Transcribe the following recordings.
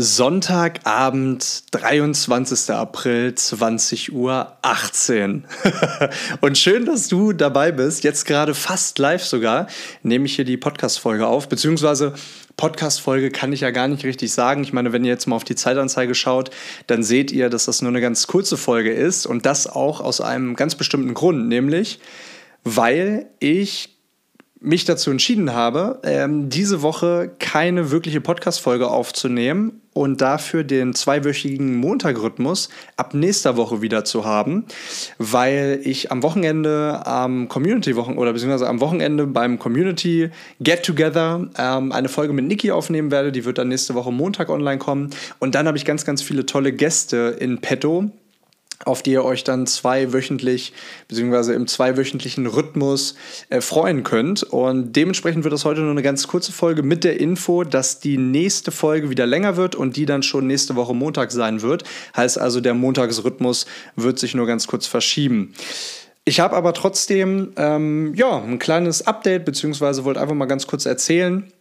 Sonntagabend, 23. April, 20 Uhr 18. und schön, dass du dabei bist. Jetzt gerade fast live sogar nehme ich hier die Podcast-Folge auf, beziehungsweise Podcast-Folge kann ich ja gar nicht richtig sagen. Ich meine, wenn ihr jetzt mal auf die Zeitanzeige schaut, dann seht ihr, dass das nur eine ganz kurze Folge ist und das auch aus einem ganz bestimmten Grund, nämlich weil ich mich dazu entschieden habe, ähm, diese Woche keine wirkliche Podcast-Folge aufzunehmen und dafür den zweiwöchigen Montagrhythmus ab nächster Woche wieder zu haben, weil ich am Wochenende am Community-Wochen oder beziehungsweise am Wochenende beim Community Get Together ähm, eine Folge mit Niki aufnehmen werde. Die wird dann nächste Woche Montag online kommen. Und dann habe ich ganz, ganz viele tolle Gäste in petto auf die ihr euch dann zweiwöchentlich beziehungsweise im zweiwöchentlichen Rhythmus äh, freuen könnt. Und dementsprechend wird das heute nur eine ganz kurze Folge mit der Info, dass die nächste Folge wieder länger wird und die dann schon nächste Woche Montag sein wird. Heißt also, der Montagsrhythmus wird sich nur ganz kurz verschieben. Ich habe aber trotzdem ähm, ja, ein kleines Update, beziehungsweise wollte einfach mal ganz kurz erzählen, äh,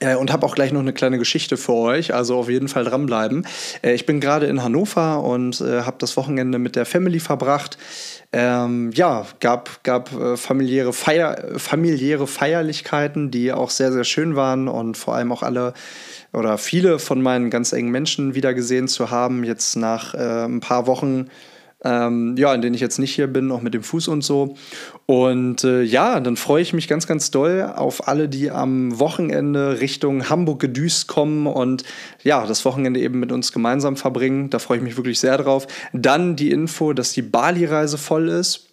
und habe auch gleich noch eine kleine Geschichte für euch, also auf jeden Fall dranbleiben. Äh, ich bin gerade in Hannover und äh, habe das Wochenende mit der Family verbracht. Ähm, ja, gab, gab äh, familiäre, Feier, familiäre Feierlichkeiten, die auch sehr, sehr schön waren und vor allem auch alle oder viele von meinen ganz engen Menschen wiedergesehen zu haben, jetzt nach äh, ein paar Wochen ähm, ja, in denen ich jetzt nicht hier bin, auch mit dem Fuß und so. Und äh, ja, dann freue ich mich ganz, ganz doll auf alle, die am Wochenende Richtung Hamburg gedüst kommen und ja, das Wochenende eben mit uns gemeinsam verbringen. Da freue ich mich wirklich sehr drauf. Dann die Info, dass die Bali-Reise voll ist.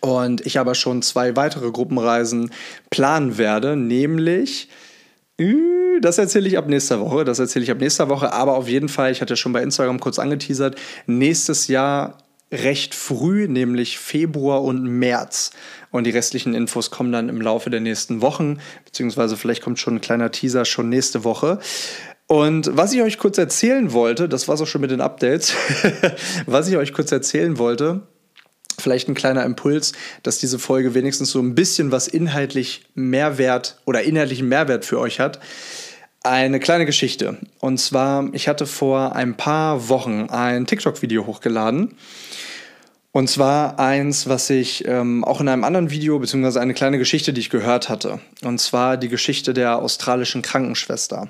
Und ich aber schon zwei weitere Gruppenreisen planen werde, nämlich das erzähle ich ab nächster Woche. Das erzähle ich ab nächster Woche. Aber auf jeden Fall, ich hatte schon bei Instagram kurz angeteasert, nächstes Jahr recht früh, nämlich Februar und März. Und die restlichen Infos kommen dann im Laufe der nächsten Wochen, beziehungsweise vielleicht kommt schon ein kleiner Teaser schon nächste Woche. Und was ich euch kurz erzählen wollte, das war es auch schon mit den Updates, was ich euch kurz erzählen wollte, vielleicht ein kleiner Impuls, dass diese Folge wenigstens so ein bisschen was inhaltlich Mehrwert oder inhaltlichen Mehrwert für euch hat. Eine kleine Geschichte. Und zwar, ich hatte vor ein paar Wochen ein TikTok-Video hochgeladen. Und zwar eins, was ich ähm, auch in einem anderen Video, beziehungsweise eine kleine Geschichte, die ich gehört hatte. Und zwar die Geschichte der australischen Krankenschwester.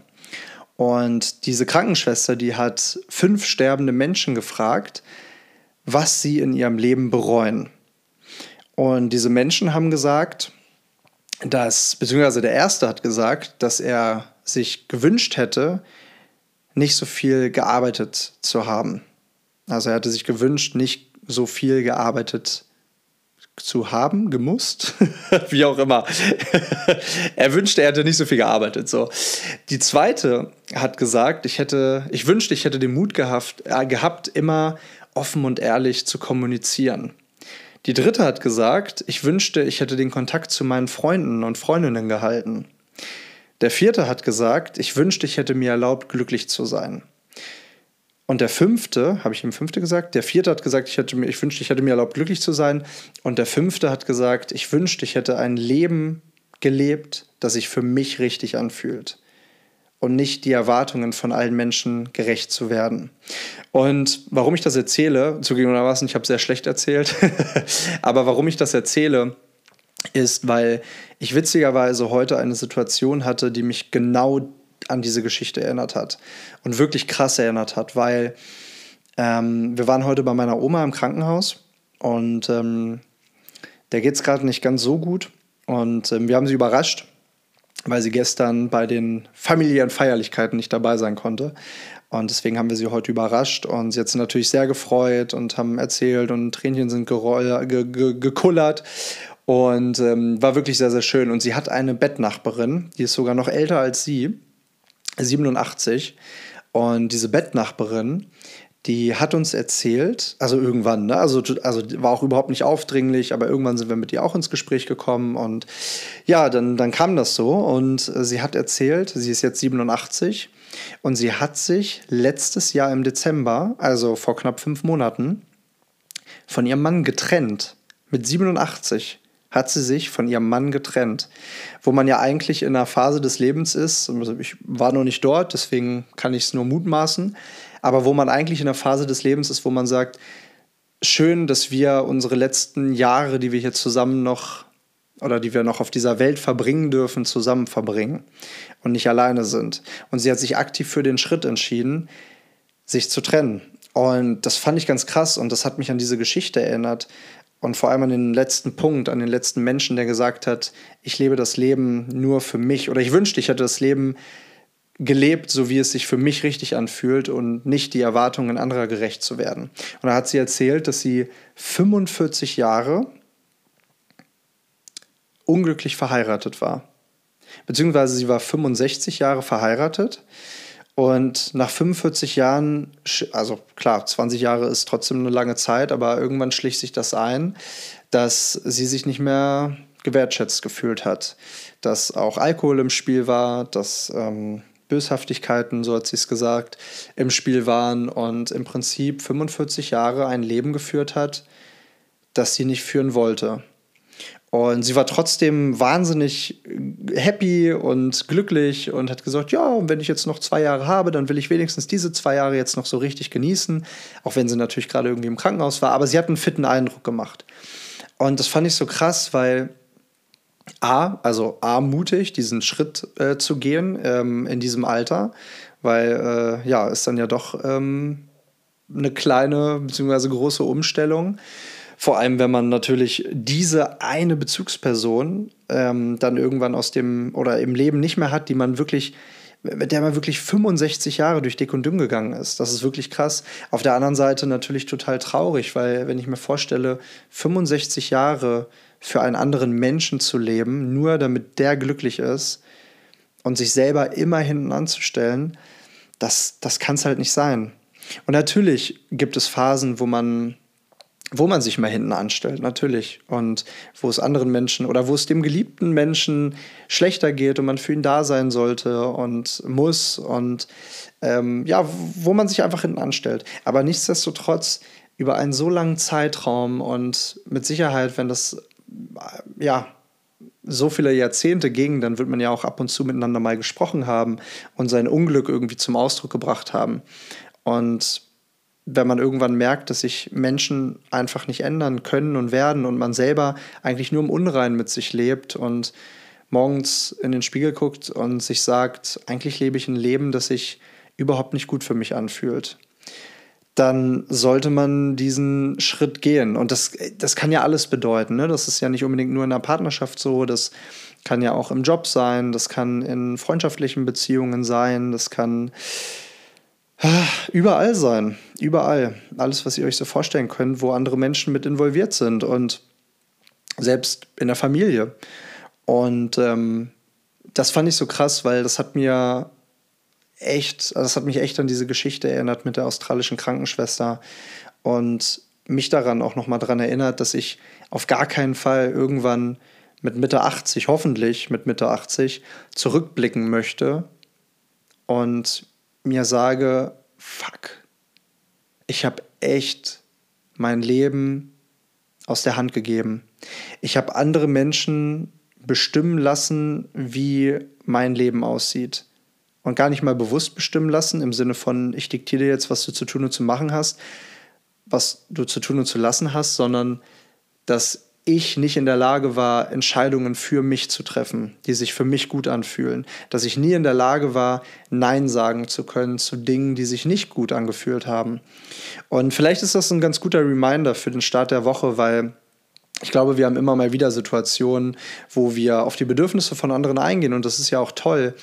Und diese Krankenschwester, die hat fünf sterbende Menschen gefragt, was sie in ihrem Leben bereuen. Und diese Menschen haben gesagt, dass, beziehungsweise der erste hat gesagt, dass er sich gewünscht hätte, nicht so viel gearbeitet zu haben. Also er hatte sich gewünscht, nicht so viel gearbeitet zu haben, gemusst, wie auch immer. er wünschte, er hätte nicht so viel gearbeitet. So. Die zweite hat gesagt, ich hätte, ich wünschte, ich hätte den Mut gehabt, äh, gehabt, immer offen und ehrlich zu kommunizieren. Die dritte hat gesagt, ich wünschte, ich hätte den Kontakt zu meinen Freunden und Freundinnen gehalten. Der vierte hat gesagt, ich wünschte, ich hätte mir erlaubt, glücklich zu sein. Und der fünfte, habe ich ihm fünfte gesagt? Der vierte hat gesagt, ich, hätte ich wünschte, ich hätte mir erlaubt, glücklich zu sein. Und der fünfte hat gesagt, ich wünschte, ich hätte ein Leben gelebt, das sich für mich richtig anfühlt und nicht die Erwartungen von allen Menschen gerecht zu werden. Und warum ich das erzähle, zugegebenermaßen, ich habe sehr schlecht erzählt, aber warum ich das erzähle, ist, weil ich witzigerweise heute eine Situation hatte, die mich genau an diese Geschichte erinnert hat und wirklich krass erinnert hat, weil ähm, wir waren heute bei meiner Oma im Krankenhaus und ähm, der geht es gerade nicht ganz so gut und ähm, wir haben sie überrascht weil sie gestern bei den familiären Feierlichkeiten nicht dabei sein konnte. Und deswegen haben wir sie heute überrascht und sie hat sich natürlich sehr gefreut und haben erzählt und Tränchen sind geroll, ge, ge, gekullert und ähm, war wirklich sehr, sehr schön. Und sie hat eine Bettnachbarin, die ist sogar noch älter als sie, 87. Und diese Bettnachbarin, die hat uns erzählt, also irgendwann, ne? also, also war auch überhaupt nicht aufdringlich, aber irgendwann sind wir mit ihr auch ins Gespräch gekommen und ja, dann, dann kam das so und äh, sie hat erzählt, sie ist jetzt 87 und sie hat sich letztes Jahr im Dezember, also vor knapp fünf Monaten, von ihrem Mann getrennt mit 87 hat sie sich von ihrem Mann getrennt. Wo man ja eigentlich in einer Phase des Lebens ist, also ich war noch nicht dort, deswegen kann ich es nur mutmaßen, aber wo man eigentlich in einer Phase des Lebens ist, wo man sagt, schön, dass wir unsere letzten Jahre, die wir hier zusammen noch oder die wir noch auf dieser Welt verbringen dürfen, zusammen verbringen und nicht alleine sind. Und sie hat sich aktiv für den Schritt entschieden, sich zu trennen. Und das fand ich ganz krass und das hat mich an diese Geschichte erinnert. Und vor allem an den letzten Punkt, an den letzten Menschen, der gesagt hat, ich lebe das Leben nur für mich oder ich wünschte, ich hätte das Leben gelebt, so wie es sich für mich richtig anfühlt und nicht die Erwartungen anderer gerecht zu werden. Und da hat sie erzählt, dass sie 45 Jahre unglücklich verheiratet war. Beziehungsweise sie war 65 Jahre verheiratet und nach 45 Jahren, also klar, 20 Jahre ist trotzdem eine lange Zeit, aber irgendwann schlich sich das ein, dass sie sich nicht mehr gewertschätzt gefühlt hat. Dass auch Alkohol im Spiel war, dass ähm, Böshaftigkeiten, so hat sie es gesagt, im Spiel waren und im Prinzip 45 Jahre ein Leben geführt hat, das sie nicht führen wollte. Und sie war trotzdem wahnsinnig happy und glücklich und hat gesagt, ja, wenn ich jetzt noch zwei Jahre habe, dann will ich wenigstens diese zwei Jahre jetzt noch so richtig genießen, auch wenn sie natürlich gerade irgendwie im Krankenhaus war, aber sie hat einen fitten Eindruck gemacht. Und das fand ich so krass, weil A, also A, mutig, diesen Schritt äh, zu gehen ähm, in diesem Alter, weil äh, ja, ist dann ja doch ähm, eine kleine bzw. große Umstellung. Vor allem, wenn man natürlich diese eine Bezugsperson ähm, dann irgendwann aus dem oder im Leben nicht mehr hat, die man wirklich mit der man wirklich 65 Jahre durch dick und dünn gegangen ist. Das ist wirklich krass. Auf der anderen Seite natürlich total traurig, weil wenn ich mir vorstelle, 65 Jahre für einen anderen Menschen zu leben, nur damit der glücklich ist und sich selber immer hinten anzustellen, das, das kann es halt nicht sein. Und natürlich gibt es Phasen, wo man wo man sich mal hinten anstellt, natürlich. Und wo es anderen Menschen oder wo es dem geliebten Menschen schlechter geht und man für ihn da sein sollte und muss und ähm, ja, wo man sich einfach hinten anstellt. Aber nichtsdestotrotz über einen so langen Zeitraum und mit Sicherheit, wenn das äh, ja so viele Jahrzehnte ging, dann wird man ja auch ab und zu miteinander mal gesprochen haben und sein Unglück irgendwie zum Ausdruck gebracht haben. Und wenn man irgendwann merkt, dass sich Menschen einfach nicht ändern können und werden und man selber eigentlich nur im Unrein mit sich lebt und morgens in den Spiegel guckt und sich sagt, eigentlich lebe ich ein Leben, das sich überhaupt nicht gut für mich anfühlt, dann sollte man diesen Schritt gehen. Und das, das kann ja alles bedeuten. Ne? Das ist ja nicht unbedingt nur in einer Partnerschaft so, das kann ja auch im Job sein, das kann in freundschaftlichen Beziehungen sein, das kann Überall sein, überall. Alles, was ihr euch so vorstellen könnt, wo andere Menschen mit involviert sind und selbst in der Familie. Und ähm, das fand ich so krass, weil das hat mir echt, also das hat mich echt an diese Geschichte erinnert mit der australischen Krankenschwester und mich daran auch nochmal daran erinnert, dass ich auf gar keinen Fall irgendwann mit Mitte 80, hoffentlich mit Mitte 80, zurückblicken möchte und mir sage, fuck, ich habe echt mein Leben aus der Hand gegeben. Ich habe andere Menschen bestimmen lassen, wie mein Leben aussieht. Und gar nicht mal bewusst bestimmen lassen, im Sinne von, ich diktiere dir jetzt, was du zu tun und zu machen hast, was du zu tun und zu lassen hast, sondern dass ich nicht in der Lage war, Entscheidungen für mich zu treffen, die sich für mich gut anfühlen. Dass ich nie in der Lage war, Nein sagen zu können zu Dingen, die sich nicht gut angefühlt haben. Und vielleicht ist das ein ganz guter Reminder für den Start der Woche, weil ich glaube, wir haben immer mal wieder Situationen, wo wir auf die Bedürfnisse von anderen eingehen und das ist ja auch toll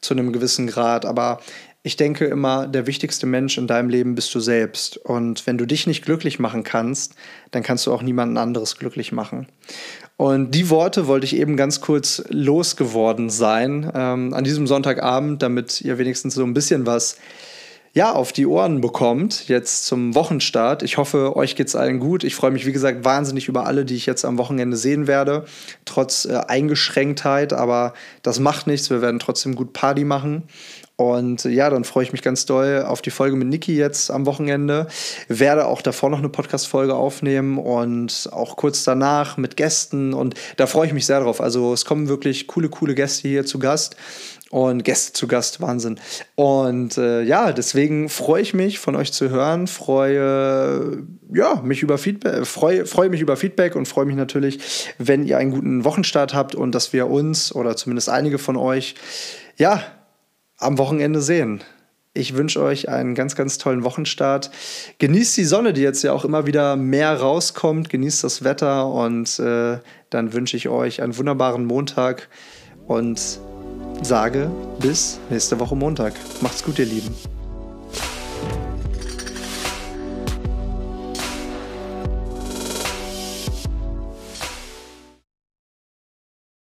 zu einem gewissen Grad. Aber ich denke immer, der wichtigste Mensch in deinem Leben bist du selbst. Und wenn du dich nicht glücklich machen kannst, dann kannst du auch niemanden anderes glücklich machen. Und die Worte wollte ich eben ganz kurz losgeworden sein ähm, an diesem Sonntagabend, damit ihr wenigstens so ein bisschen was ja, auf die Ohren bekommt, jetzt zum Wochenstart. Ich hoffe, euch geht es allen gut. Ich freue mich, wie gesagt, wahnsinnig über alle, die ich jetzt am Wochenende sehen werde, trotz äh, Eingeschränktheit, aber das macht nichts. Wir werden trotzdem gut Party machen. Und ja, dann freue ich mich ganz doll auf die Folge mit Niki jetzt am Wochenende. Werde auch davor noch eine Podcast-Folge aufnehmen und auch kurz danach mit Gästen. Und da freue ich mich sehr drauf. Also es kommen wirklich coole, coole Gäste hier zu Gast und Gäste zu Gast, Wahnsinn. Und äh, ja, deswegen freue ich mich, von euch zu hören, freue ja, mich über Feedback, freue, freue mich über Feedback und freue mich natürlich, wenn ihr einen guten Wochenstart habt und dass wir uns oder zumindest einige von euch ja am Wochenende sehen. Ich wünsche euch einen ganz, ganz tollen Wochenstart. Genießt die Sonne, die jetzt ja auch immer wieder mehr rauskommt. Genießt das Wetter und äh, dann wünsche ich euch einen wunderbaren Montag und sage bis nächste Woche Montag. Macht's gut, ihr Lieben.